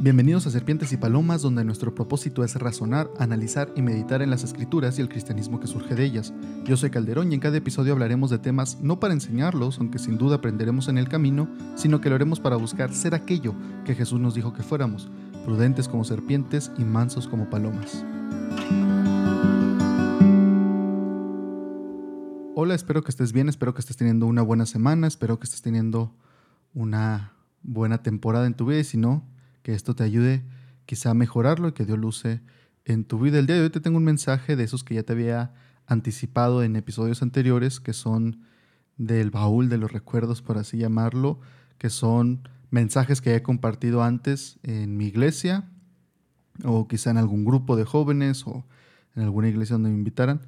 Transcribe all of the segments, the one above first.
Bienvenidos a Serpientes y Palomas, donde nuestro propósito es razonar, analizar y meditar en las escrituras y el cristianismo que surge de ellas. Yo soy Calderón y en cada episodio hablaremos de temas no para enseñarlos, aunque sin duda aprenderemos en el camino, sino que lo haremos para buscar ser aquello que Jesús nos dijo que fuéramos, prudentes como serpientes y mansos como palomas. Hola, espero que estés bien, espero que estés teniendo una buena semana, espero que estés teniendo una buena temporada en tu vida y si no, que esto te ayude quizá a mejorarlo y que Dios luce en tu vida. El día de hoy te tengo un mensaje de esos que ya te había anticipado en episodios anteriores, que son del baúl de los recuerdos, por así llamarlo, que son mensajes que he compartido antes en mi iglesia o quizá en algún grupo de jóvenes o en alguna iglesia donde me invitaran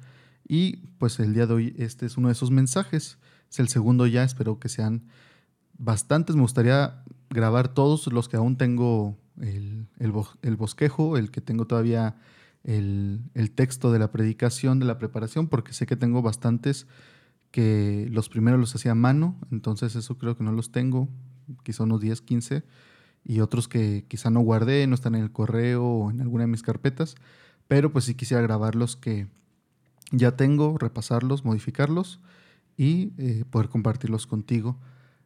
y pues el día de hoy este es uno de esos mensajes. Es el segundo ya, espero que sean bastantes. Me gustaría grabar todos los que aún tengo el, bosquejo, el que tengo todavía el, texto de la predicación, de la preparación, porque sé que tengo bastantes que los primeros los hacía a mano, entonces eso creo que no los tengo, quizá unos 10, 15, y otros que quizá no guardé, no están en el correo o en alguna de mis carpetas, pero pues sí quisiera grabarlos que ya tengo, repasarlos, modificarlos y eh, poder compartirlos contigo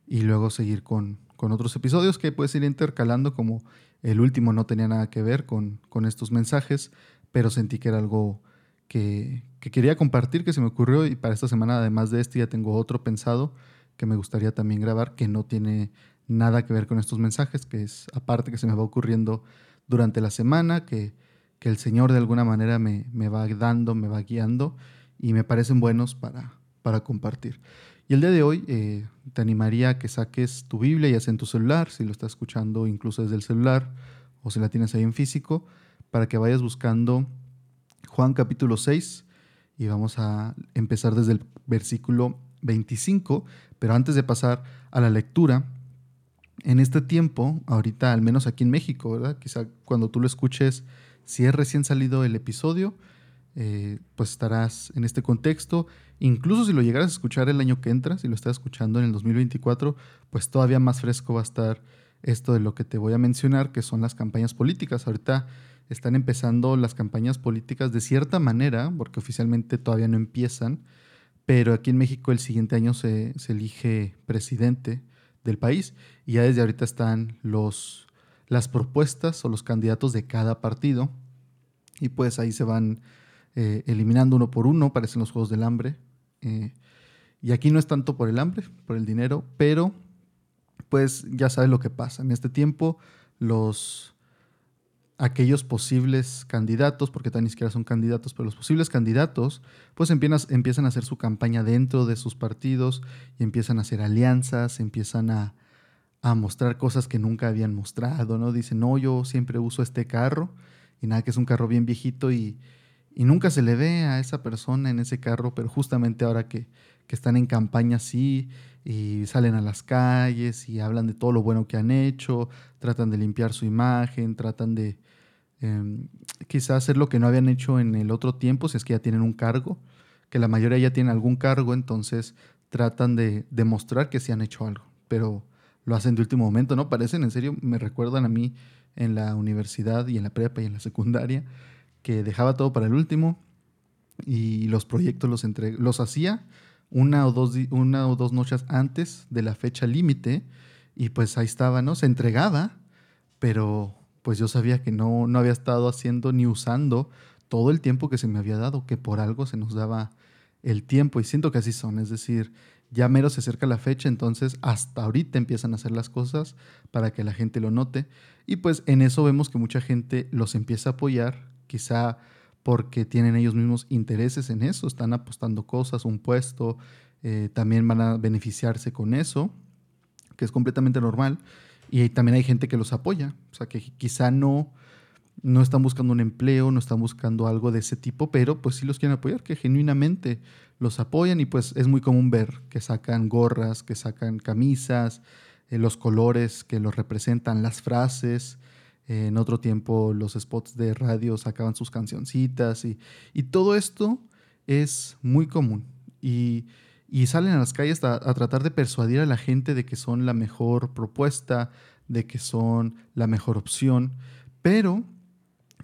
y luego seguir con, otros episodios que puedes ir intercalando como el último no tenía nada que ver con, con estos mensajes, pero sentí que era algo que, que, quería compartir, que se me ocurrió y para esta semana además de este ya tengo otro pensado que me gustaría también grabar que no tiene nada que ver con estos mensajes, que es aparte que se me va ocurriendo durante la semana, que que el Señor de alguna manera me, va dando, me va guiando y me parecen buenos para, para compartir. Y el día de hoy eh, te animaría a que saques tu Biblia, ya sea en tu celular, si lo estás escuchando incluso desde el celular o si la tienes ahí en físico, para que vayas buscando Juan capítulo 6 y vamos a empezar desde el versículo 25, pero antes de pasar a la lectura, en este tiempo, ahorita al menos aquí en México, ¿verdad? Quizá cuando tú lo escuches si es recién salido el episodio, eh, pues estarás en este contexto. Incluso si lo llegaras a escuchar el año que entra, si lo estás escuchando en el 2024, pues todavía más fresco va a estar esto de lo que te voy a mencionar, que son las campañas políticas. Ahorita están empezando las campañas políticas de cierta manera, porque oficialmente todavía no empiezan, pero aquí en México el siguiente año se, se elige presidente del país y ya desde ahorita están los las propuestas o los candidatos de cada partido y pues ahí se van eh, eliminando uno por uno, parecen los Juegos del Hambre. Eh, y aquí no es tanto por el hambre, por el dinero, pero pues ya sabes lo que pasa. En este tiempo los aquellos posibles candidatos, porque tan ni siquiera son candidatos, pero los posibles candidatos, pues empiezan, a hacer su campaña dentro de sus partidos y empiezan a hacer alianzas, empiezan a, a mostrar cosas que nunca habían mostrado, ¿no? Dicen, no, yo siempre uso este carro y nada, que es un carro bien viejito y, nunca se le ve a esa persona en ese carro, pero justamente ahora que, están en campaña sí y salen a las calles y hablan de todo lo bueno que han hecho, tratan de limpiar su imagen, tratan de eh, quizás hacer lo que no habían hecho en el otro tiempo, si es que ya tienen un cargo, que la mayoría ya tiene algún cargo, entonces tratan de demostrar que sí han hecho algo, pero lo hacen de último momento, ¿no? Parecen, en serio, me recuerdan a mí en la universidad y en la prepa y en la secundaria, que dejaba todo para el último y los proyectos los, los hacía una o, dos, una o dos noches antes de la fecha límite y pues ahí estaba, ¿no? Se entregaba, pero pues yo sabía que no, no había estado haciendo ni usando todo el tiempo que se me había dado, que por algo se nos daba el tiempo y siento que así son, es decir, ya mero se acerca la fecha, entonces hasta ahorita empiezan a hacer las cosas para que la gente lo note. Y pues en eso vemos que mucha gente los empieza a apoyar, quizá porque tienen ellos mismos intereses en eso, están apostando cosas, un puesto, eh, también van a beneficiarse con eso, que es completamente normal. Y también hay gente que los apoya, o sea, que quizá no no están buscando un empleo, no están buscando algo de ese tipo, pero pues sí los quieren apoyar, que genuinamente los apoyan y pues es muy común ver que sacan gorras, que sacan camisas, eh, los colores que los representan, las frases. En otro tiempo los spots de radio sacaban sus cancioncitas y, todo esto es muy común. Y, salen a las calles a, a, tratar de persuadir a la gente de que son la mejor propuesta, de que son la mejor opción, pero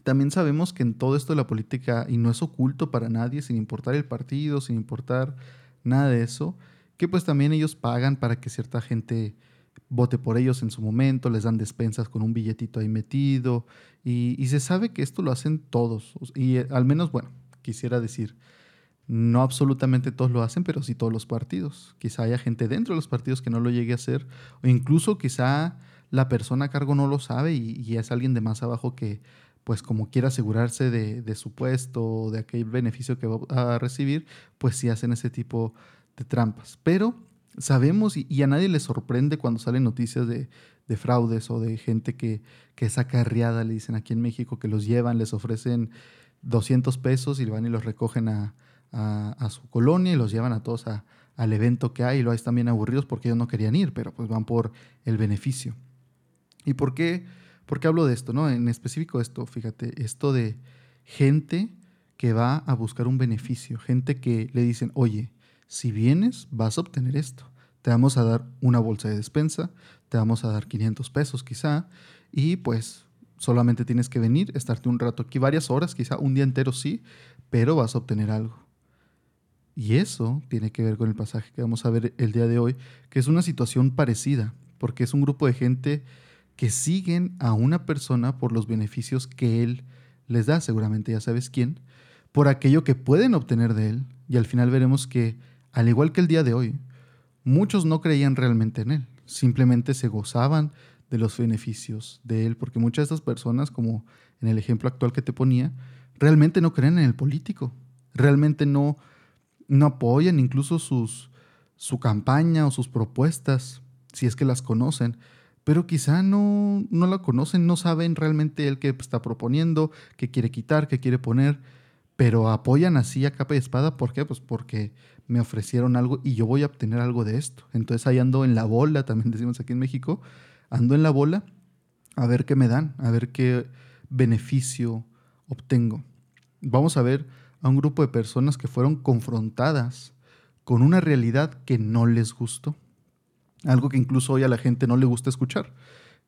también sabemos que en todo esto de la política, y no es oculto para nadie, sin importar el partido, sin importar nada de eso, que pues también ellos pagan para que cierta gente vote por ellos en su momento, les dan despensas con un billetito ahí metido, y, se sabe que esto lo hacen todos, y eh, al menos, bueno, quisiera decir, no absolutamente todos lo hacen, pero sí todos los partidos. Quizá haya gente dentro de los partidos que no lo llegue a hacer, o incluso quizá la persona a cargo no lo sabe y, es alguien de más abajo que, pues como quiera asegurarse de, su puesto o de aquel beneficio que va a recibir, pues sí hacen ese tipo de trampas. Pero sabemos y, a nadie le sorprende cuando salen noticias de, fraudes o de gente que, que es acarreada, le dicen aquí en México, que los llevan, les ofrecen 200 pesos y van y los recogen a, su colonia y los llevan a todos al evento que hay y lo hay también aburridos porque ellos no querían ir, pero pues van por el beneficio. ¿Y por qué, por qué hablo de esto? No? En específico esto, fíjate, esto de gente que va a buscar un beneficio, gente que le dicen, oye, si vienes vas a obtener esto, te vamos a dar una bolsa de despensa, te vamos a dar 500 pesos quizá, y pues solamente tienes que venir, estarte un rato aquí, varias horas, quizá un día entero sí, pero vas a obtener algo. Y eso tiene que ver con el pasaje que vamos a ver el día de hoy, que es una situación parecida, porque es un grupo de gente que siguen a una persona por los beneficios que él les da, seguramente ya sabes quién, por aquello que pueden obtener de él, y al final veremos que, al igual que el día de hoy, muchos no creían realmente en él, simplemente se gozaban de los beneficios de él, porque muchas de estas personas, como en el ejemplo actual que te ponía, realmente no creen en el político, realmente no no apoyan incluso sus, su campaña o sus propuestas, si es que las conocen, pero quizá no, no la conocen, no saben realmente el que está proponiendo, qué quiere quitar, qué quiere poner, pero apoyan así a capa y espada. ¿Por qué? Pues porque me ofrecieron algo y yo voy a obtener algo de esto. Entonces ahí ando en la bola, también decimos aquí en México, ando en la bola a ver qué me dan, a ver qué beneficio obtengo. Vamos a ver a un grupo de personas que fueron confrontadas con una realidad que no les gustó. Algo que incluso hoy a la gente no le gusta escuchar.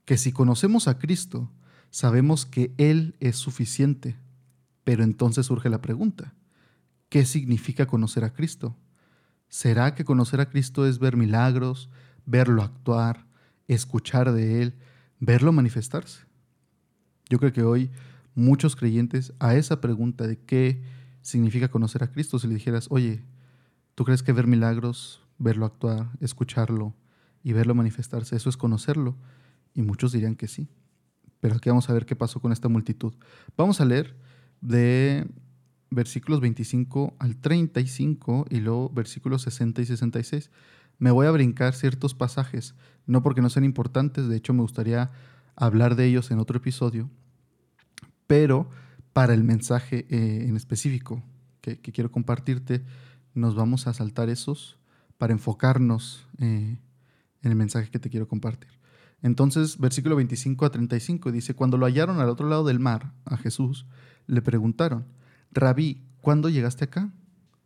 Que si conocemos a Cristo, sabemos que Él es suficiente. Pero entonces surge la pregunta, ¿qué significa conocer a Cristo? ¿Será que conocer a Cristo es ver milagros, verlo actuar, escuchar de Él, verlo manifestarse? Yo creo que hoy muchos creyentes a esa pregunta de qué significa conocer a Cristo. Si le dijeras, oye, ¿tú crees que ver milagros, verlo actuar, escucharlo y verlo manifestarse, eso es conocerlo? Y muchos dirían que sí. Pero aquí vamos a ver qué pasó con esta multitud. Vamos a leer de versículos 25 al 35 y luego versículos 60 y 66. Me voy a brincar ciertos pasajes, no porque no sean importantes, de hecho me gustaría hablar de ellos en otro episodio, pero para el mensaje eh, en específico que, quiero compartirte, nos vamos a saltar esos para enfocarnos eh, en el mensaje que te quiero compartir. Entonces, versículo 25 a 35 dice, cuando lo hallaron al otro lado del mar, a Jesús, le preguntaron, Rabí, ¿cuándo llegaste acá?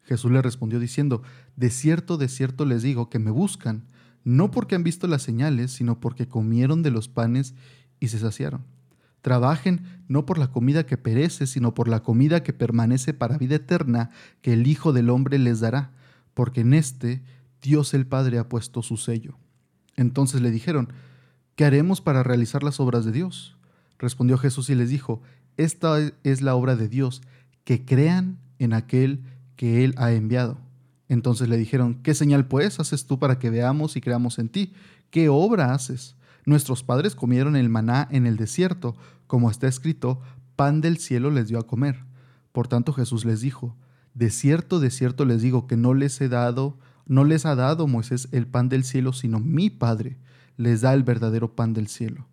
Jesús le respondió diciendo, de cierto, de cierto les digo que me buscan, no porque han visto las señales, sino porque comieron de los panes y se saciaron. Trabajen no por la comida que perece, sino por la comida que permanece para vida eterna, que el Hijo del Hombre les dará, porque en este Dios el Padre ha puesto su sello. Entonces le dijeron, ¿qué haremos para realizar las obras de Dios? Respondió Jesús y les dijo, esta es la obra de Dios, que crean en aquel que Él ha enviado. Entonces le dijeron, ¿qué señal pues haces tú para que veamos y creamos en ti? ¿Qué obra haces? Nuestros padres comieron el maná en el desierto, como está escrito, pan del cielo les dio a comer. Por tanto Jesús les dijo, de cierto, de cierto les digo que no les he dado, no les ha dado Moisés el pan del cielo, sino mi Padre les da el verdadero pan del cielo.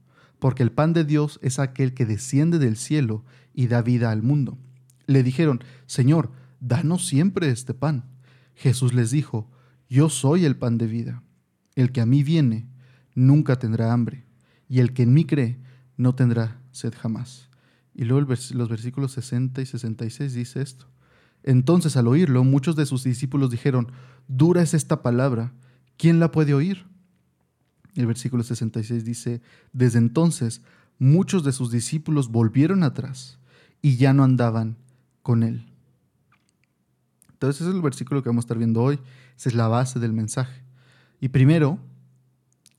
Porque el pan de Dios es aquel que desciende del cielo y da vida al mundo. Le dijeron, Señor, danos siempre este pan. Jesús les dijo, Yo soy el pan de vida. El que a mí viene, nunca tendrá hambre, y el que en mí cree no tendrá sed jamás. Y luego los versículos 60 y 66 dice esto. Entonces al oírlo, muchos de sus discípulos dijeron, dura es esta palabra, ¿quién la puede oír? El versículo 66 dice, desde entonces muchos de sus discípulos volvieron atrás y ya no andaban con él. Entonces ese es el versículo que vamos a estar viendo hoy. Esa es la base del mensaje. Y primero,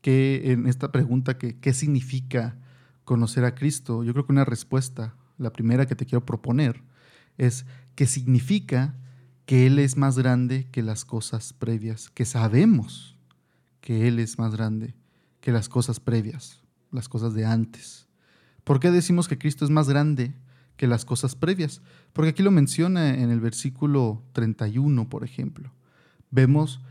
que en esta pregunta, que, ¿qué significa conocer a Cristo? Yo creo que una respuesta, la primera que te quiero proponer, es que significa que Él es más grande que las cosas previas, que sabemos que Él es más grande que las cosas previas, las cosas de antes. ¿Por qué decimos que Cristo es más grande que las cosas previas? Porque aquí lo menciona en el versículo 31, por ejemplo. Vemos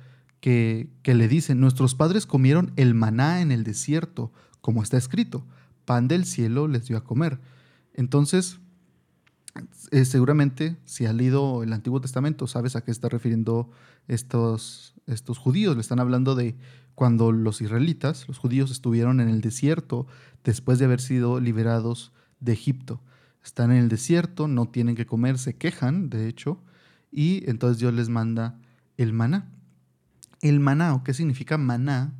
que, que le dicen, nuestros padres comieron el maná en el desierto, como está escrito, pan del cielo les dio a comer. Entonces, eh, seguramente si has leído el Antiguo Testamento, sabes a qué está refiriendo estos, estos judíos. Le están hablando de cuando los israelitas, los judíos, estuvieron en el desierto después de haber sido liberados de Egipto. Están en el desierto, no tienen que comer, se quejan, de hecho, y entonces Dios les manda el maná. El maná, ¿o qué significa maná?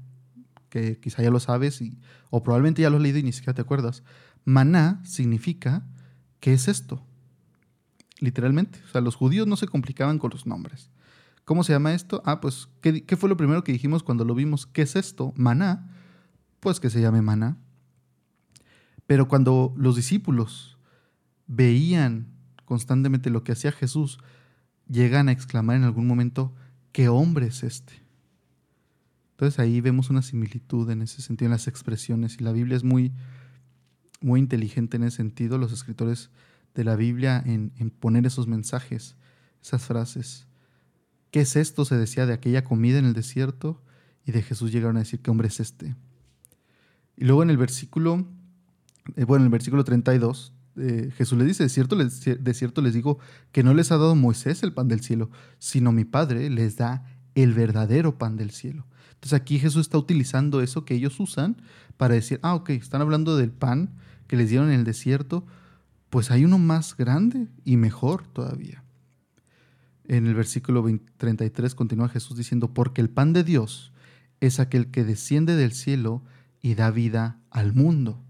Que quizá ya lo sabes o probablemente ya lo has leído y ni siquiera te acuerdas. Maná significa, ¿qué es esto? literalmente. O sea, los judíos no se complicaban con los nombres. ¿Cómo se llama esto? Ah, pues, ¿qué, fue lo primero que dijimos cuando lo vimos? ¿Qué es esto? Maná. Pues que se llame maná. Pero cuando los discípulos veían constantemente lo que hacía Jesús, llegan a exclamar en algún momento, ¿qué hombre es este? Entonces ahí vemos una similitud en ese sentido, en las expresiones. Y la Biblia es muy, muy inteligente en ese sentido. Los escritores de la Biblia en, poner esos mensajes, esas frases. ¿Qué es esto? Se decía de aquella comida en el desierto y de Jesús llegaron a decir, ¿qué hombre es este? Y luego en el versículo, eh, bueno, en el versículo 32, eh, Jesús le dice, de cierto, les, de cierto les digo que no les ha dado Moisés el pan del cielo, sino mi Padre les da el verdadero pan del cielo. Entonces aquí Jesús está utilizando eso que ellos usan para decir, ah, ok, están hablando del pan que les dieron en el desierto, pues hay uno más grande y mejor todavía. En el versículo 33 continúa Jesús diciendo, porque el pan de Dios es aquel que desciende del cielo y da vida al mundo.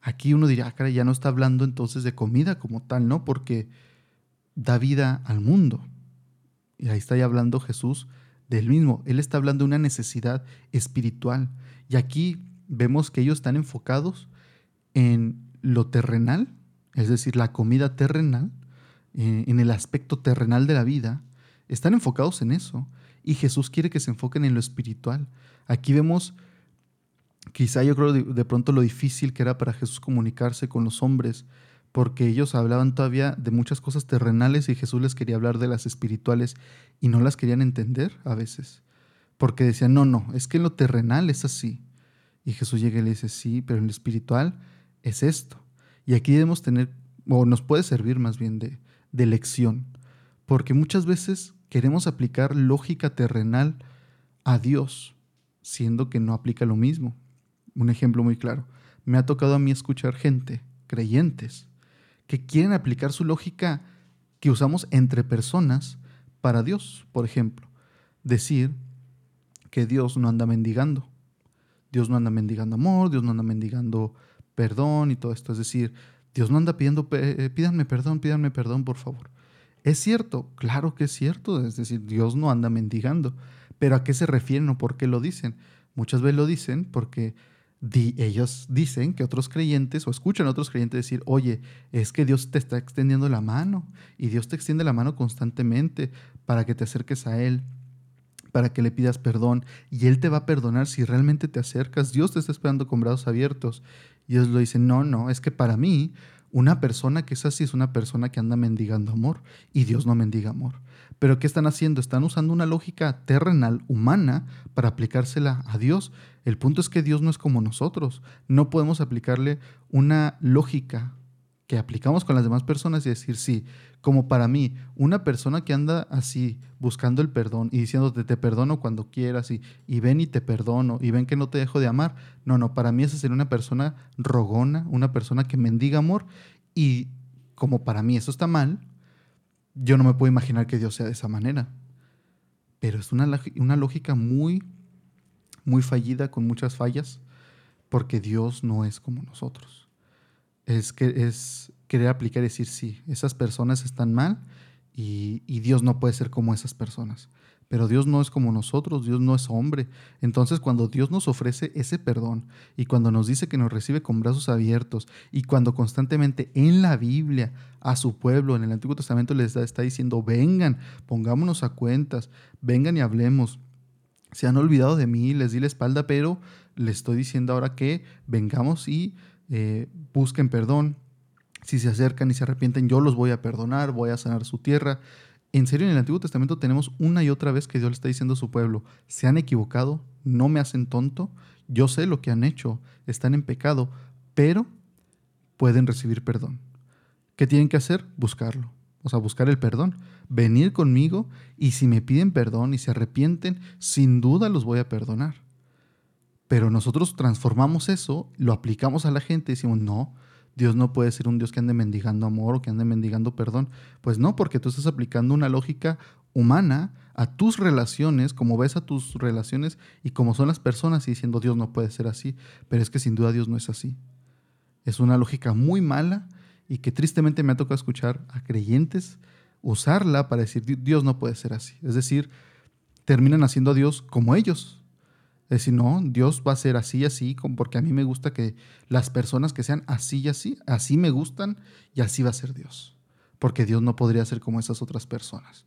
Aquí uno dirá, ah, ya no está hablando entonces de comida como tal, ¿no? Porque da vida al mundo. Y ahí está ya hablando Jesús del mismo. Él está hablando de una necesidad espiritual. Y aquí vemos que ellos están enfocados en lo terrenal es decir, la comida terrenal, eh, en el aspecto terrenal de la vida, están enfocados en eso. Y Jesús quiere que se enfoquen en lo espiritual. Aquí vemos, quizá yo creo de, pronto lo difícil que era para Jesús comunicarse con los hombres, porque ellos hablaban todavía de muchas cosas terrenales y Jesús les quería hablar de las espirituales y no las querían entender a veces. Porque decían, no, no, es que en lo terrenal es así. Y Jesús llega y le dice, sí, pero en lo espiritual es esto. Y aquí debemos tener, o nos puede servir más bien de, de lección, porque muchas veces queremos aplicar lógica terrenal a Dios, siendo que no aplica lo mismo. Un ejemplo muy claro. Me ha tocado a mí escuchar gente, creyentes, que quieren aplicar su lógica que usamos entre personas para Dios. Por ejemplo, decir que Dios no anda mendigando. Dios no anda mendigando amor, Dios no anda mendigando perdón y todo esto. Es decir, Dios no anda pidiendo, eh, pídanme perdón, pídanme perdón, por favor. Es cierto, claro que es cierto, es decir, Dios no anda mendigando. Pero ¿a qué se refieren o por qué lo dicen? Muchas veces lo dicen porque ellos dicen que otros creyentes o escuchan a otros creyentes decir, oye, es que Dios te está extendiendo la mano y Dios te extiende la mano constantemente para que te acerques a Él para que le pidas perdón y Él te va a perdonar si realmente te acercas. Dios te está esperando con brazos abiertos. Y Dios lo dice, no, no, es que para mí una persona que es así es una persona que anda mendigando amor y Dios no mendiga amor. Pero ¿qué están haciendo? Están usando una lógica terrenal, humana, para aplicársela a Dios. El punto es que Dios no es como nosotros. No podemos aplicarle una lógica que aplicamos con las demás personas y decir, sí, como para mí, una persona que anda así buscando el perdón y diciéndote te perdono cuando quieras y, y ven y te perdono y ven que no te dejo de amar, no, no, para mí esa sería una persona rogona, una persona que mendiga amor y como para mí eso está mal, yo no me puedo imaginar que Dios sea de esa manera. Pero es una, una lógica muy, muy fallida, con muchas fallas, porque Dios no es como nosotros. Es, que, es querer aplicar y decir, sí, esas personas están mal y, Dios no puede ser como esas personas. Pero Dios no es como nosotros, Dios no es hombre. Entonces cuando Dios nos ofrece ese perdón y cuando nos dice que nos recibe con brazos abiertos y cuando constantemente en la Biblia a su pueblo, en el Antiguo Testamento les está diciendo, vengan, pongámonos a cuentas, vengan y hablemos. Se han olvidado de mí, les di la espalda, pero les estoy diciendo ahora que vengamos y eh, busquen perdón. Si se acercan y se arrepienten, yo los voy a perdonar, voy a sanar su tierra. En serio, en el Antiguo Testamento tenemos una y otra vez que Dios le está diciendo a su pueblo, se han equivocado, no me hacen tonto, yo sé lo que han hecho, están en pecado, pero pueden recibir perdón. ¿Qué tienen que hacer? Buscarlo. O sea, buscar el perdón. Venir conmigo y si me piden perdón y se arrepienten, sin duda los voy a perdonar. Pero nosotros transformamos eso, lo aplicamos a la gente y decimos, no, Dios no puede ser un Dios que ande mendigando amor o que ande mendigando perdón. Pues no, porque tú estás aplicando una lógica humana a tus relaciones, como ves a tus relaciones y como son las personas y diciendo Dios no puede ser así. Pero es que sin duda Dios no es así. Es una lógica muy mala y que tristemente me ha tocado escuchar a creyentes usarla para decir Dios no puede ser así. Es decir, terminan haciendo a Dios como ellos, es decir, no, Dios va a ser así y así, porque a mí me gusta que las personas que sean así y así, así me gustan y así va a ser Dios. Porque Dios no podría ser como esas otras personas.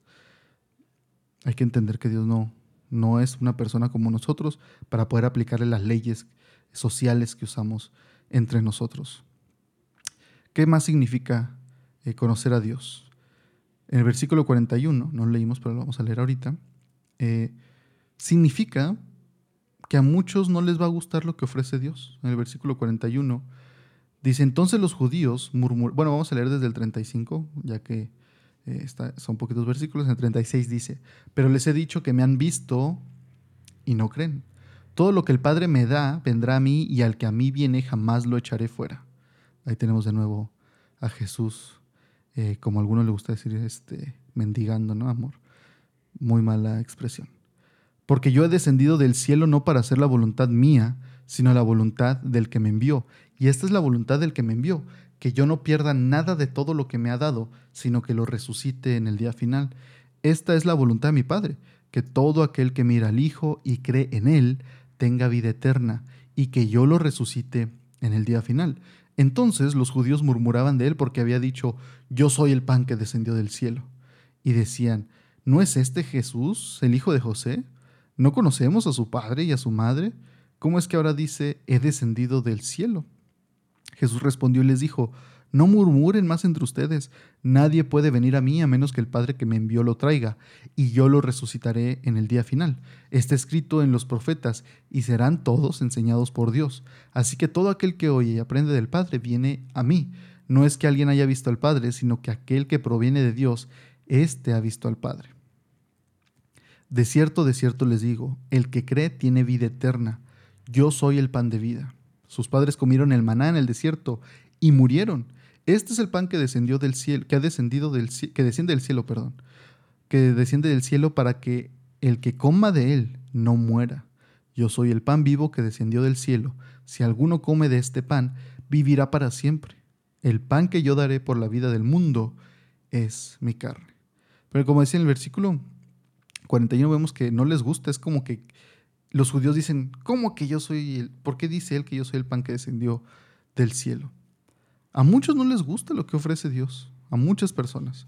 Hay que entender que Dios no, no es una persona como nosotros para poder aplicarle las leyes sociales que usamos entre nosotros. ¿Qué más significa eh, conocer a Dios? En el versículo 41, no lo leímos, pero lo vamos a leer ahorita, eh, significa que a muchos no les va a gustar lo que ofrece Dios. En el versículo 41 dice, entonces los judíos murmuraron, bueno, vamos a leer desde el 35, ya que eh, son poquitos versículos, en el 36 dice, pero les he dicho que me han visto y no creen. Todo lo que el Padre me da vendrá a mí y al que a mí viene jamás lo echaré fuera. Ahí tenemos de nuevo a Jesús, eh, como a alguno le gusta decir, este, mendigando, ¿no? Amor. Muy mala expresión porque yo he descendido del cielo no para hacer la voluntad mía, sino la voluntad del que me envió. Y esta es la voluntad del que me envió, que yo no pierda nada de todo lo que me ha dado, sino que lo resucite en el día final. Esta es la voluntad de mi Padre, que todo aquel que mira al Hijo y cree en Él tenga vida eterna, y que yo lo resucite en el día final. Entonces los judíos murmuraban de él porque había dicho, yo soy el pan que descendió del cielo. Y decían, ¿no es este Jesús, el hijo de José? ¿No conocemos a su padre y a su madre? ¿Cómo es que ahora dice, he descendido del cielo? Jesús respondió y les dijo, no murmuren más entre ustedes, nadie puede venir a mí a menos que el Padre que me envió lo traiga, y yo lo resucitaré en el día final. Está escrito en los profetas, y serán todos enseñados por Dios. Así que todo aquel que oye y aprende del Padre viene a mí. No es que alguien haya visto al Padre, sino que aquel que proviene de Dios, éste ha visto al Padre. De cierto, de cierto les digo, el que cree tiene vida eterna. Yo soy el pan de vida. Sus padres comieron el maná en el desierto y murieron. Este es el pan que descendió del cielo, que ha descendido del que desciende del cielo, perdón, que desciende del cielo para que el que coma de él no muera. Yo soy el pan vivo que descendió del cielo. Si alguno come de este pan, vivirá para siempre. El pan que yo daré por la vida del mundo es mi carne. Pero como decía en el versículo 41 vemos que no les gusta, es como que los judíos dicen, ¿cómo que yo soy el, por qué dice él que yo soy el pan que descendió del cielo? A muchos no les gusta lo que ofrece Dios, a muchas personas.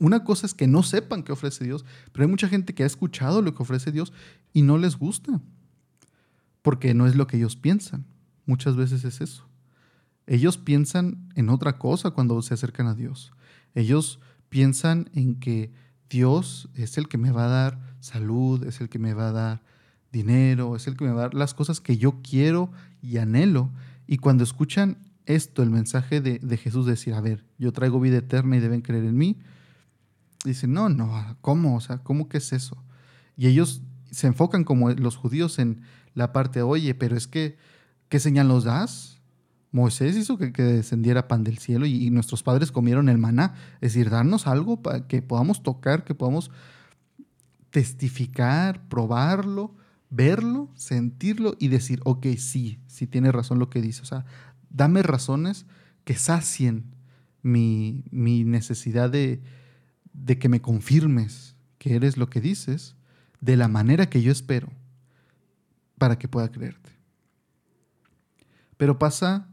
Una cosa es que no sepan qué ofrece Dios, pero hay mucha gente que ha escuchado lo que ofrece Dios y no les gusta, porque no es lo que ellos piensan. Muchas veces es eso. Ellos piensan en otra cosa cuando se acercan a Dios. Ellos piensan en que Dios es el que me va a dar salud, es el que me va a dar dinero, es el que me va a dar las cosas que yo quiero y anhelo. Y cuando escuchan esto, el mensaje de, de Jesús, decir, a ver, yo traigo vida eterna y deben creer en mí, dicen, no, no, ¿cómo? O sea, ¿cómo que es eso? Y ellos se enfocan como los judíos en la parte, oye, pero es que, ¿qué señal nos das? Moisés hizo que, descendiera pan del cielo y, nuestros padres comieron el maná. Es decir, darnos algo para que podamos tocar, que podamos testificar, probarlo, verlo, sentirlo y decir, ok, sí, sí tiene razón lo que dice. O sea, dame razones que sacien mi, mi necesidad de, de que me confirmes que eres lo que dices de la manera que yo espero para que pueda creerte. Pero pasa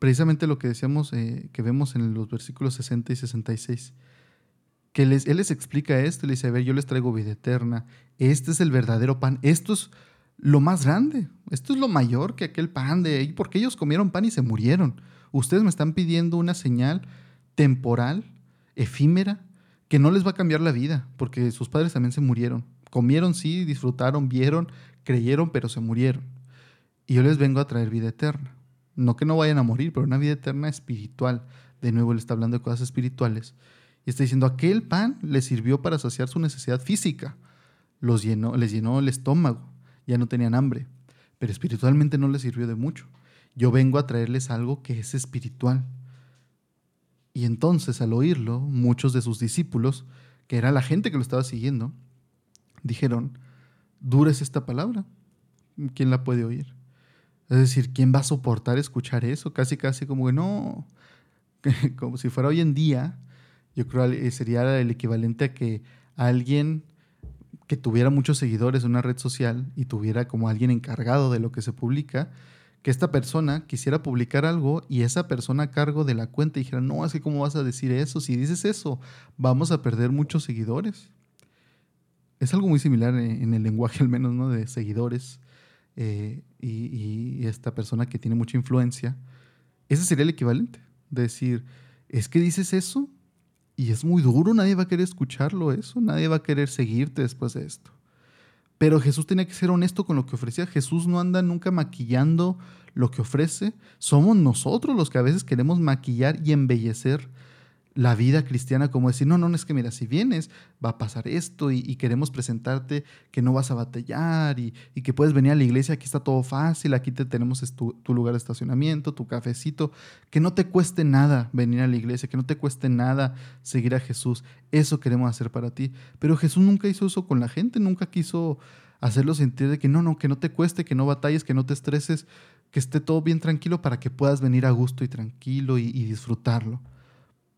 precisamente lo que decíamos, eh, que vemos en los versículos 60 y 66, que les, Él les explica esto, le dice, a ver, yo les traigo vida eterna, este es el verdadero pan, esto es lo más grande, esto es lo mayor que aquel pan de porque ellos comieron pan y se murieron. Ustedes me están pidiendo una señal temporal, efímera, que no les va a cambiar la vida, porque sus padres también se murieron. Comieron, sí, disfrutaron, vieron, creyeron, pero se murieron. Y yo les vengo a traer vida eterna. No que no vayan a morir, pero una vida eterna espiritual. De nuevo, él está hablando de cosas espirituales. Y está diciendo, aquel pan les sirvió para saciar su necesidad física. Los llenó, les llenó el estómago. Ya no tenían hambre. Pero espiritualmente no les sirvió de mucho. Yo vengo a traerles algo que es espiritual. Y entonces, al oírlo, muchos de sus discípulos, que era la gente que lo estaba siguiendo, dijeron, dura es esta palabra. ¿Quién la puede oír? Es decir, ¿quién va a soportar escuchar eso? Casi, casi como que no, como si fuera hoy en día, yo creo que sería el equivalente a que alguien que tuviera muchos seguidores en una red social y tuviera como alguien encargado de lo que se publica, que esta persona quisiera publicar algo y esa persona a cargo de la cuenta dijera, no, es que cómo vas a decir eso, si dices eso, vamos a perder muchos seguidores. Es algo muy similar en el lenguaje al menos, ¿no? De seguidores eh, y, esta persona que tiene mucha influencia, ese sería el equivalente. De decir, es que dices eso y es muy duro, nadie va a querer escucharlo eso, nadie va a querer seguirte después de esto. Pero Jesús tenía que ser honesto con lo que ofrecía. Jesús no anda nunca maquillando lo que ofrece. Somos nosotros los que a veces queremos maquillar y embellecer la vida cristiana como decir, no, no, no es que mira, si vienes va a pasar esto y, queremos presentarte que no vas a batallar y, que puedes venir a la iglesia, aquí está todo fácil, aquí te tenemos tu, lugar de estacionamiento, tu cafecito, que no te cueste nada venir a la iglesia, que no te cueste nada seguir a Jesús, eso queremos hacer para ti. Pero Jesús nunca hizo eso con la gente, nunca quiso hacerlo sentir de que no, no, que no te cueste, que no batalles, que no te estreses, que esté todo bien tranquilo para que puedas venir a gusto y tranquilo y disfrutarlo.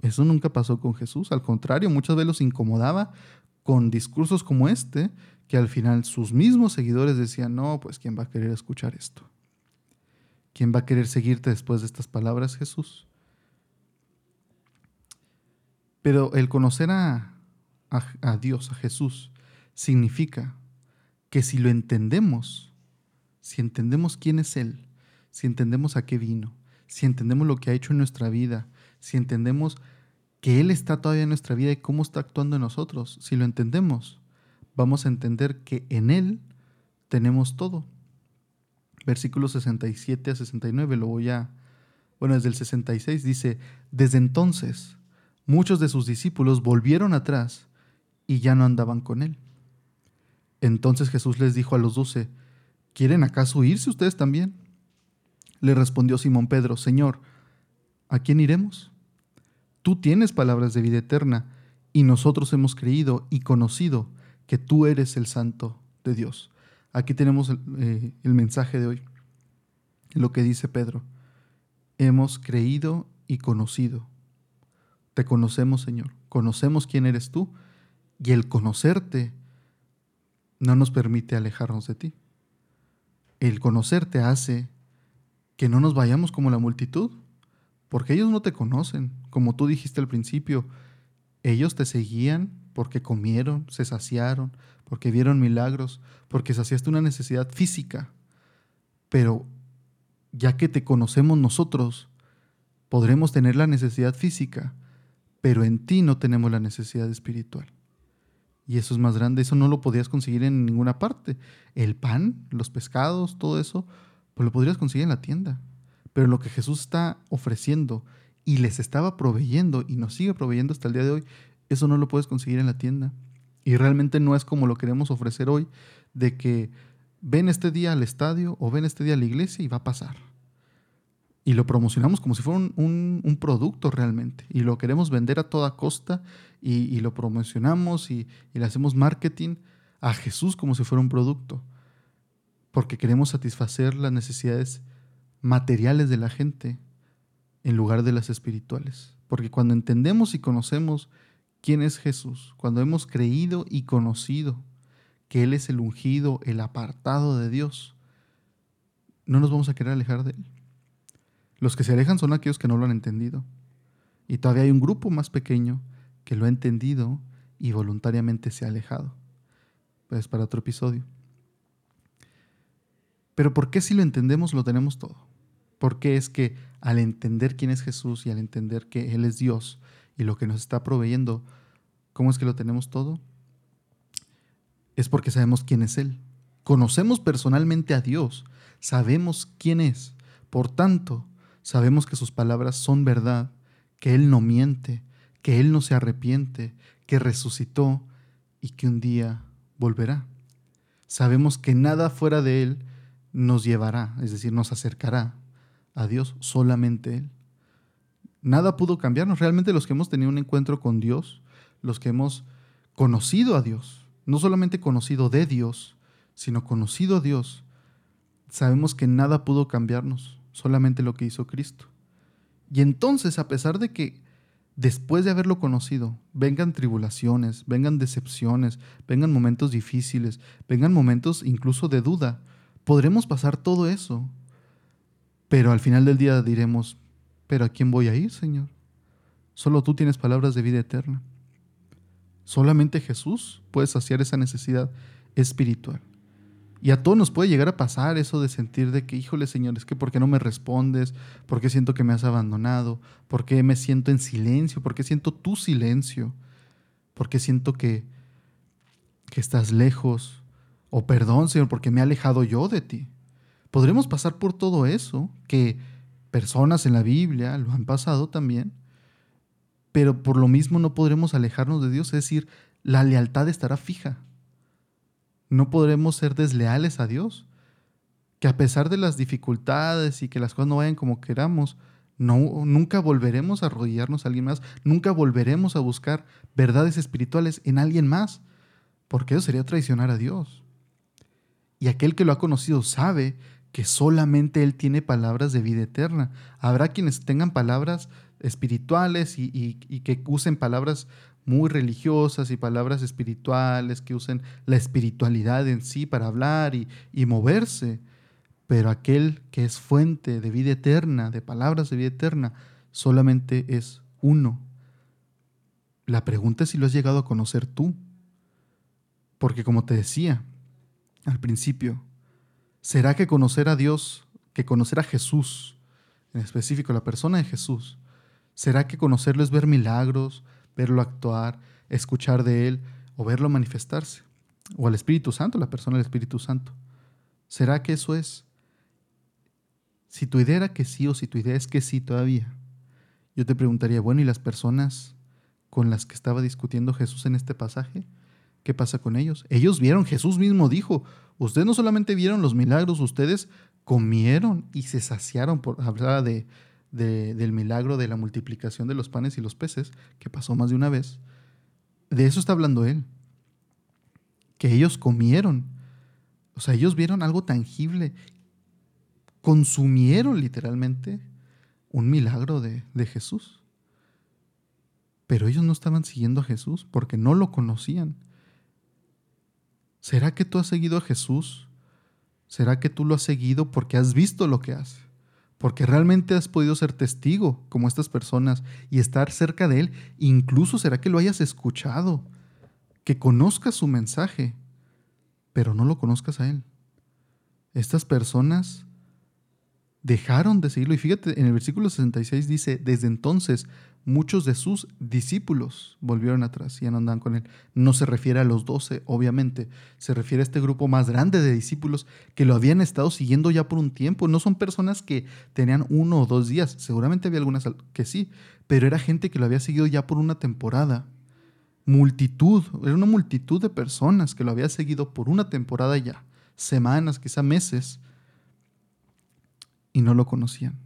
Eso nunca pasó con Jesús, al contrario, muchas veces los incomodaba con discursos como este, que al final sus mismos seguidores decían, no, pues ¿quién va a querer escuchar esto? ¿Quién va a querer seguirte después de estas palabras, Jesús? Pero el conocer a, a, Dios, a Jesús, significa que si lo entendemos, si entendemos quién es Él, si entendemos a qué vino, si entendemos lo que ha hecho en nuestra vida, si entendemos que Él está todavía en nuestra vida y cómo está actuando en nosotros. Si lo entendemos, vamos a entender que en Él tenemos todo. Versículos 67 a 69, lo voy a... Bueno, desde el 66 dice, desde entonces muchos de sus discípulos volvieron atrás y ya no andaban con Él. Entonces Jesús les dijo a los doce, ¿quieren acaso irse ustedes también? Le respondió Simón Pedro, Señor, ¿a quién iremos? Tú tienes palabras de vida eterna, y nosotros hemos creído y conocido que tú eres el Santo de Dios. Aquí tenemos el, eh, mensaje de hoy, lo que dice Pedro. Hemos creído y conocido. Te conocemos, Señor. Conocemos quién eres tú, y el conocerte no nos permite alejarnos de ti. El conocerte hace que no nos vayamos como la multitud, porque ellos no te conocen, como tú dijiste al principio. Ellos te seguían porque comieron, se saciaron, porque vieron milagros, porque saciaste una necesidad física. Pero ya que te conocemos nosotros, podremos tener la necesidad física, pero en ti no tenemos la necesidad espiritual. Y eso es más grande, eso no lo podías conseguir en ninguna parte. El pan, los pescados, todo eso, pues lo podrías conseguir en la tienda. Pero lo que Jesús está ofreciendo y les estaba proveyendo y nos sigue proveyendo hasta el día de hoy, eso no lo puedes conseguir en la tienda. Y realmente no es como lo queremos ofrecer hoy, de que ven este día al estadio o ven este día a la iglesia y va a pasar. Y lo promocionamos como si fuera un, producto realmente. Y lo queremos vender a toda costa y, lo promocionamos y, y le hacemos marketing a Jesús como si fuera un producto. porque queremos satisfacer las necesidades materiales de la gente en lugar de las espirituales. Porque cuando entendemos y conocemos quién es Jesús, cuando hemos creído y conocido que Él es el ungido, el apartado de Dios, no nos vamos a querer alejar de Él. Los que se alejan son aquellos que no lo han entendido. Y todavía hay un grupo más pequeño que lo ha entendido y voluntariamente se ha alejado. Pues para otro episodio. Pero ¿por qué si lo entendemos lo tenemos todo? Porque es que al entender quién es Jesús y al entender que Él es Dios y lo que nos está proveyendo, ¿cómo es que lo tenemos todo? Es porque sabemos quién es Él. Conocemos personalmente a Dios, sabemos quién es. Por tanto, sabemos que sus palabras son verdad, que Él no miente, que Él no se arrepiente, que resucitó y que un día volverá. Sabemos que nada fuera de Él nos llevará, es decir, nos acercará a Dios, solamente Él. Nada pudo cambiarnos. Realmente los que hemos tenido un encuentro con Dios, los que hemos conocido a Dios, no solamente conocido de Dios, sino conocido a Dios, sabemos que nada pudo cambiarnos, solamente lo que hizo Cristo. Y entonces, a pesar de que después de haberlo conocido, vengan tribulaciones, vengan decepciones, vengan momentos difíciles, vengan momentos incluso de duda, podremos pasar todo eso. Pero al final del día diremos, pero ¿a quién voy a ir, Señor? Solo tú tienes palabras de vida eterna. Solamente Jesús puede saciar esa necesidad espiritual. Y a todos nos puede llegar a pasar eso de sentir de que, híjole Señor, es que ¿por qué no me respondes? ¿Por qué siento que me has abandonado? ¿Por qué me siento en silencio? ¿Por qué siento tu silencio? ¿Por qué siento que, que estás lejos? O perdón, Señor, porque me he alejado yo de ti. Podremos pasar por todo eso, que personas en la Biblia lo han pasado también, pero por lo mismo no podremos alejarnos de Dios, es decir, la lealtad estará fija no podremos ser desleales a Dios. Que a pesar de las dificultades y que las cosas no vayan como queramos, no, nunca volveremos a arrodillarnos a alguien más, nunca volveremos a buscar verdades espirituales en alguien más, porque eso sería traicionar a Dios. Y aquel que lo ha conocido sabe que solamente Él tiene palabras de vida eterna. Habrá quienes tengan palabras espirituales y, y que usen palabras muy religiosas y palabras espirituales que usen la espiritualidad en sí para hablar y, y moverse, pero aquel que es fuente de vida eterna, de palabras de vida eterna, solamente es uno. La pregunta es si lo has llegado a conocer tú, porque como te decía al principio, ¿será que conocer a Dios, que conocer a Jesús, en específico la persona de Jesús, ¿será que conocerlo es ver milagros, verlo actuar, escuchar de Él o verlo manifestarse. O al Espíritu Santo, la persona del Espíritu Santo. ¿Será que eso es? Si tu idea era que sí o si tu idea es que sí todavía, yo te preguntaría, bueno, ¿y las personas con las que estaba discutiendo Jesús en este pasaje? ¿Qué pasa con ellos? Ellos vieron, Jesús mismo dijo, ustedes no solamente vieron los milagros, ustedes comieron y se saciaron, por, hablar de, del milagro de la multiplicación de los panes y los peces, que pasó más de una vez, de eso está hablando él. Que ellos comieron. O sea, ellos vieron algo tangible. Consumieron literalmente un milagro de, de Jesús. Pero ellos no estaban siguiendo a Jesús porque no lo conocían. ¿Será que tú has seguido a Jesús? ¿Será que tú lo has seguido porque has visto lo que hace? porque realmente has podido ser testigo como estas personas y estar cerca de Él. Incluso será que lo hayas escuchado, que conozcas su mensaje, pero no lo conozcas a Él. Estas personas dejaron de seguirlo. Y fíjate, en el versículo 66 dice, desde entonces muchos de sus discípulos volvieron atrás y ya no andan con él. No se refiere a los doce, obviamente, se refiere a este grupo más grande de discípulos que lo habían estado siguiendo ya por un tiempo. No son personas que tenían uno o dos días, seguramente había algunas que sí, pero era gente que lo había seguido ya por una temporada. Multitud, era una multitud de personas que lo había seguido por una temporada ya, semanas, quizá meses, y no lo conocían.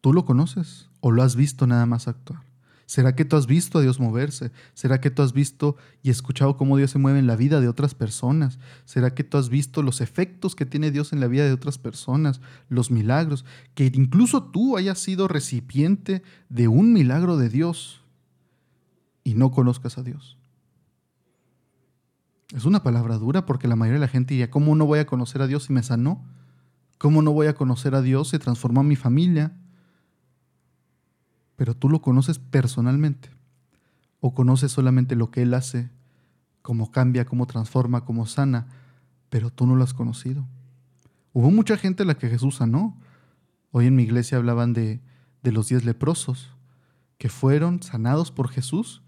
¿Tú lo conoces o lo has visto nada más actuar? ¿Será que tú has visto a Dios moverse? ¿Será que tú has visto y escuchado cómo Dios se mueve en la vida de otras personas? ¿Será que tú has visto los efectos que tiene Dios en la vida de otras personas? Los milagros. Que incluso tú hayas sido recipiente de un milagro de Dios y no conozcas a Dios. Es una palabra dura porque la mayoría de la gente diría, ¿cómo no voy a conocer a Dios si me sanó? ¿Cómo no voy a conocer a Dios si transformó mi familia? pero tú lo conoces personalmente o conoces solamente lo que Él hace, cómo cambia, cómo transforma, cómo sana, pero tú no lo has conocido. Hubo mucha gente a la que Jesús sanó. Hoy en mi iglesia hablaban de, de los diez leprosos que fueron sanados por Jesús,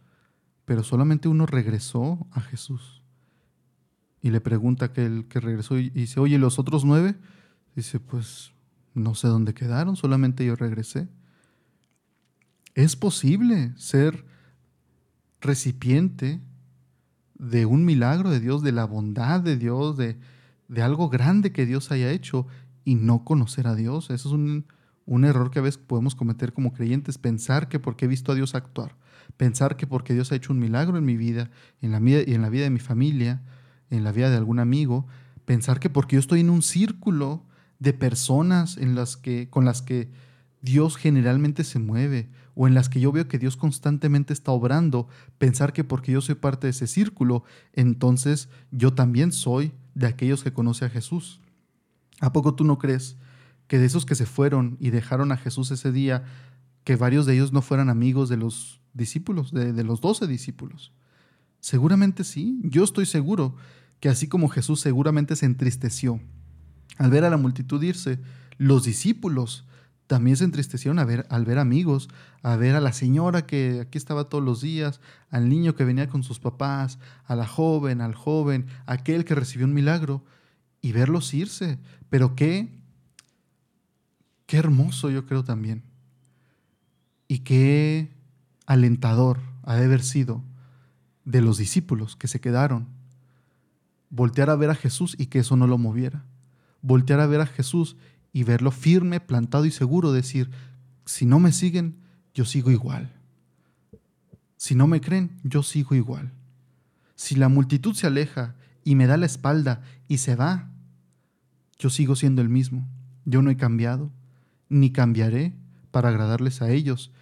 pero solamente uno regresó a Jesús. Y le pregunta a aquel que regresó y dice, oye, ¿los otros nueve? Dice, pues no sé dónde quedaron, solamente yo regresé. Es posible ser recipiente de un milagro de Dios, de la bondad de Dios, de, de algo grande que Dios haya hecho y no conocer a Dios. Eso es un, un, error que a veces podemos cometer como creyentes, pensar que porque he visto a Dios actuar, pensar que porque Dios ha hecho un milagro en mi vida, en la, y en la vida de mi familia, en la vida de algún amigo, pensar que porque yo estoy en un círculo de personas en las que, con las que Dios generalmente se mueve o en las que yo veo que Dios constantemente está obrando, pensar que porque yo soy parte de ese círculo, entonces yo también soy de aquellos que conoce a Jesús. ¿A poco tú no crees que de esos que se fueron y dejaron a Jesús ese día, que varios de ellos no fueran amigos de los discípulos, de, de los doce discípulos? Seguramente sí, yo estoy seguro que así como Jesús seguramente se entristeció al ver a la multitud irse, los discípulos también se entristecieron a ver, al ver amigos, a ver a la señora que aquí estaba todos los días, al niño que venía con sus papás, a la joven, al joven, aquel que recibió un milagro, y verlos irse. Pero qué, qué hermoso yo creo también. Y qué alentador ha de haber sido de los discípulos que se quedaron. Voltear a ver a Jesús y que eso no lo moviera. Voltear a ver a Jesús y verlo firme, plantado y seguro, decir, si no me siguen, yo sigo igual. Si no me creen, yo sigo igual. Si la multitud se aleja y me da la espalda y se va, yo sigo siendo el mismo. Yo no he cambiado, ni cambiaré para agradarles a ellos.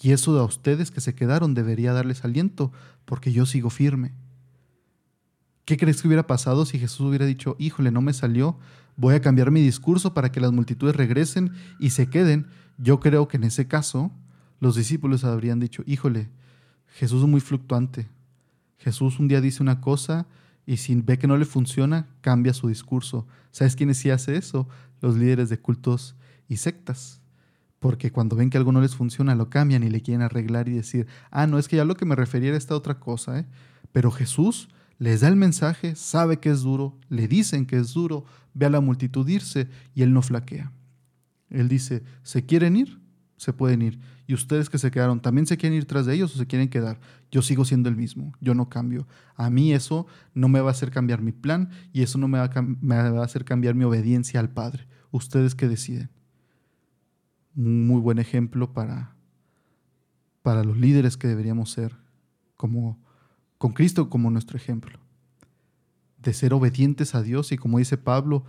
Y eso a ustedes que se quedaron debería darles aliento, porque yo sigo firme. ¿Qué crees que hubiera pasado si Jesús hubiera dicho, híjole, no me salió, voy a cambiar mi discurso para que las multitudes regresen y se queden? Yo creo que en ese caso los discípulos habrían dicho, híjole, Jesús es muy fluctuante. Jesús un día dice una cosa y si ve que no le funciona, cambia su discurso. ¿Sabes quiénes sí hace eso? Los líderes de cultos y sectas. Porque cuando ven que algo no les funciona, lo cambian y le quieren arreglar y decir, ah, no, es que ya lo que me refería era esta otra cosa. ¿eh? Pero Jesús les da el mensaje, sabe que es duro, le dicen que es duro, ve a la multitud irse y él no flaquea. Él dice, ¿se quieren ir? Se pueden ir. Y ustedes que se quedaron, ¿también se quieren ir tras de ellos o se quieren quedar? Yo sigo siendo el mismo, yo no cambio. A mí eso no me va a hacer cambiar mi plan y eso no me va a, hacer cambiar mi obediencia al Padre. Ustedes que deciden. Un muy buen ejemplo para, para los líderes que deberíamos ser como con Cristo como nuestro ejemplo, de ser obedientes a Dios y como dice Pablo,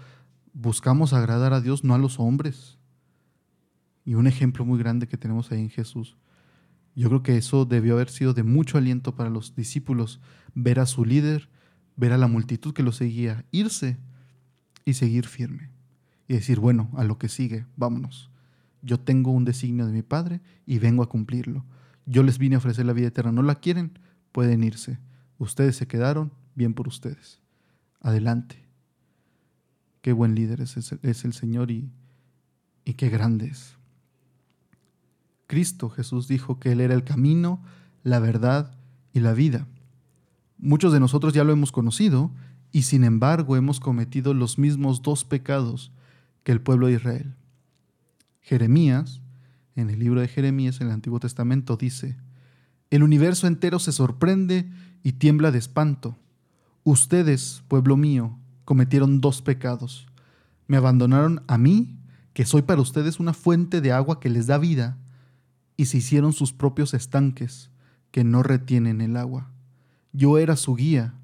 buscamos agradar a Dios, no a los hombres. Y un ejemplo muy grande que tenemos ahí en Jesús. Yo creo que eso debió haber sido de mucho aliento para los discípulos, ver a su líder, ver a la multitud que lo seguía, irse y seguir firme. Y decir, bueno, a lo que sigue, vámonos. Yo tengo un designio de mi Padre y vengo a cumplirlo. Yo les vine a ofrecer la vida eterna, ¿no la quieren? Pueden irse. Ustedes se quedaron, bien por ustedes. Adelante. Qué buen líder es, es el Señor y, y qué grande es. Cristo Jesús dijo que Él era el camino, la verdad y la vida. Muchos de nosotros ya lo hemos conocido y sin embargo hemos cometido los mismos dos pecados que el pueblo de Israel. Jeremías, en el libro de Jeremías en el Antiguo Testamento, dice, el universo entero se sorprende y tiembla de espanto. Ustedes, pueblo mío, cometieron dos pecados. Me abandonaron a mí, que soy para ustedes una fuente de agua que les da vida, y se hicieron sus propios estanques que no retienen el agua. Yo era su guía,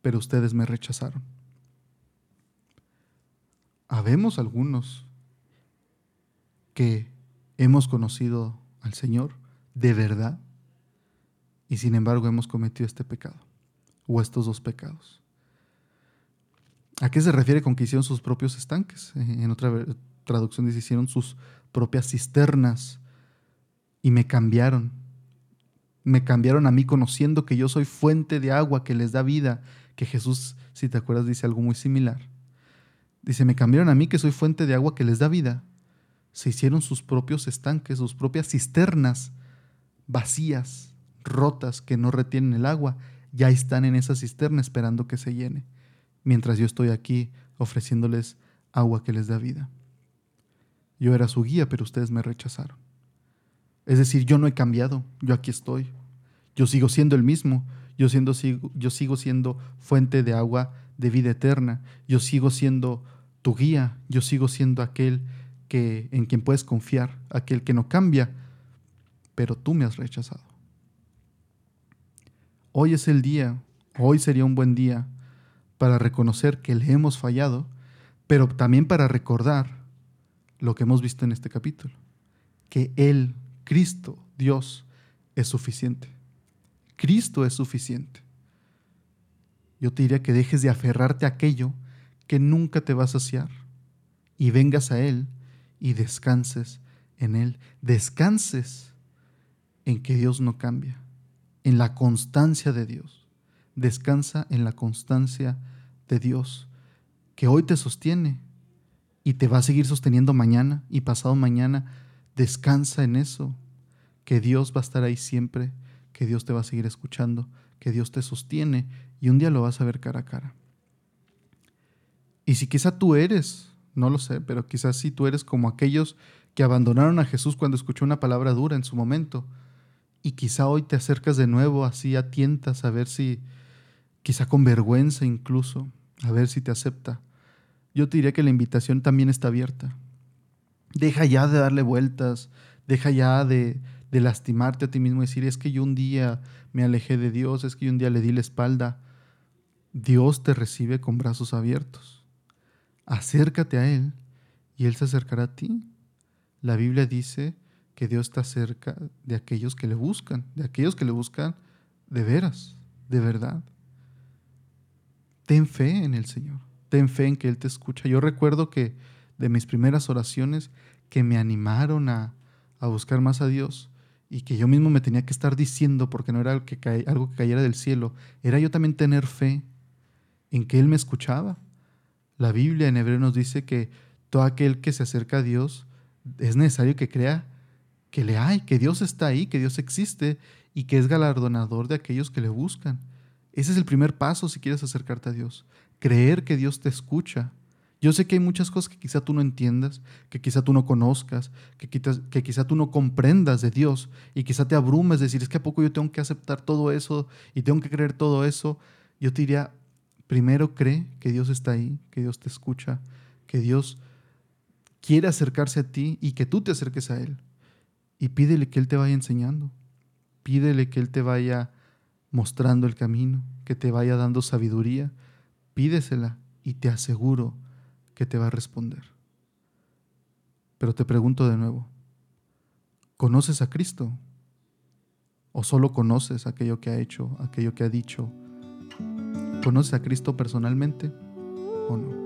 pero ustedes me rechazaron. Habemos algunos que hemos conocido al Señor de verdad y sin embargo hemos cometido este pecado o estos dos pecados. ¿A qué se refiere con que hicieron sus propios estanques? En otra traducción dice, hicieron sus propias cisternas y me cambiaron. Me cambiaron a mí conociendo que yo soy fuente de agua que les da vida, que Jesús, si te acuerdas, dice algo muy similar. Dice, me cambiaron a mí que soy fuente de agua que les da vida. Se hicieron sus propios estanques, sus propias cisternas vacías, rotas, que no retienen el agua. Ya están en esa cisterna esperando que se llene, mientras yo estoy aquí ofreciéndoles agua que les da vida. Yo era su guía, pero ustedes me rechazaron. Es decir, yo no he cambiado, yo aquí estoy. Yo sigo siendo el mismo, yo, siendo, yo sigo siendo fuente de agua de vida eterna, yo sigo siendo tu guía, yo sigo siendo aquel que, en quien puedes confiar, aquel que no cambia, pero tú me has rechazado. Hoy es el día, hoy sería un buen día para reconocer que le hemos fallado, pero también para recordar lo que hemos visto en este capítulo, que Él, Cristo, Dios, es suficiente. Cristo es suficiente. Yo te diría que dejes de aferrarte a aquello que nunca te va a saciar y vengas a Él y descanses en Él. Descanses en que Dios no cambia, en la constancia de Dios. Descansa en la constancia de Dios, que hoy te sostiene y te va a seguir sosteniendo mañana y pasado mañana. Descansa en eso, que Dios va a estar ahí siempre, que Dios te va a seguir escuchando, que Dios te sostiene y un día lo vas a ver cara a cara. Y si quizá tú eres, no lo sé, pero quizás si tú eres como aquellos que abandonaron a Jesús cuando escuchó una palabra dura en su momento, y quizá hoy te acercas de nuevo así a tientas a ver si, quizá con vergüenza incluso, a ver si te acepta. Yo te diría que la invitación también está abierta. Deja ya de darle vueltas, deja ya de, de lastimarte a ti mismo decir, es que yo un día me alejé de Dios, es que yo un día le di la espalda. Dios te recibe con brazos abiertos acércate a Él y Él se acercará a ti. La Biblia dice que Dios está cerca de aquellos que le buscan, de aquellos que le buscan de veras, de verdad. Ten fe en el Señor, ten fe en que Él te escucha. Yo recuerdo que de mis primeras oraciones que me animaron a, buscar más a Dios y que yo mismo me tenía que estar diciendo, porque no era algo que, algo que cayera del cielo, era yo también tener fe en que Él me escuchaba la Biblia en hebreo nos dice que todo aquel que se acerca a Dios es necesario que crea que le hay, que Dios está ahí, que Dios existe y que es galardonador de aquellos que le buscan. Ese es el primer paso si quieres acercarte a Dios. Creer que Dios te escucha. Yo sé que hay muchas cosas que quizá tú no entiendas, que quizá tú no conozcas, que quizá, que quizá tú no comprendas de Dios y quizá te abrumes, decir, es que a poco yo tengo que aceptar todo eso y tengo que creer todo eso. Yo te diría, Primero cree que Dios está ahí, que Dios te escucha, que Dios quiere acercarse a ti y que tú te acerques a Él. Y pídele que Él te vaya enseñando. Pídele que Él te vaya mostrando el camino, que te vaya dando sabiduría. Pídesela y te aseguro que te va a responder. Pero te pregunto de nuevo, ¿conoces a Cristo? ¿O solo conoces aquello que ha hecho, aquello que ha dicho? ¿Conoces a Cristo personalmente o no?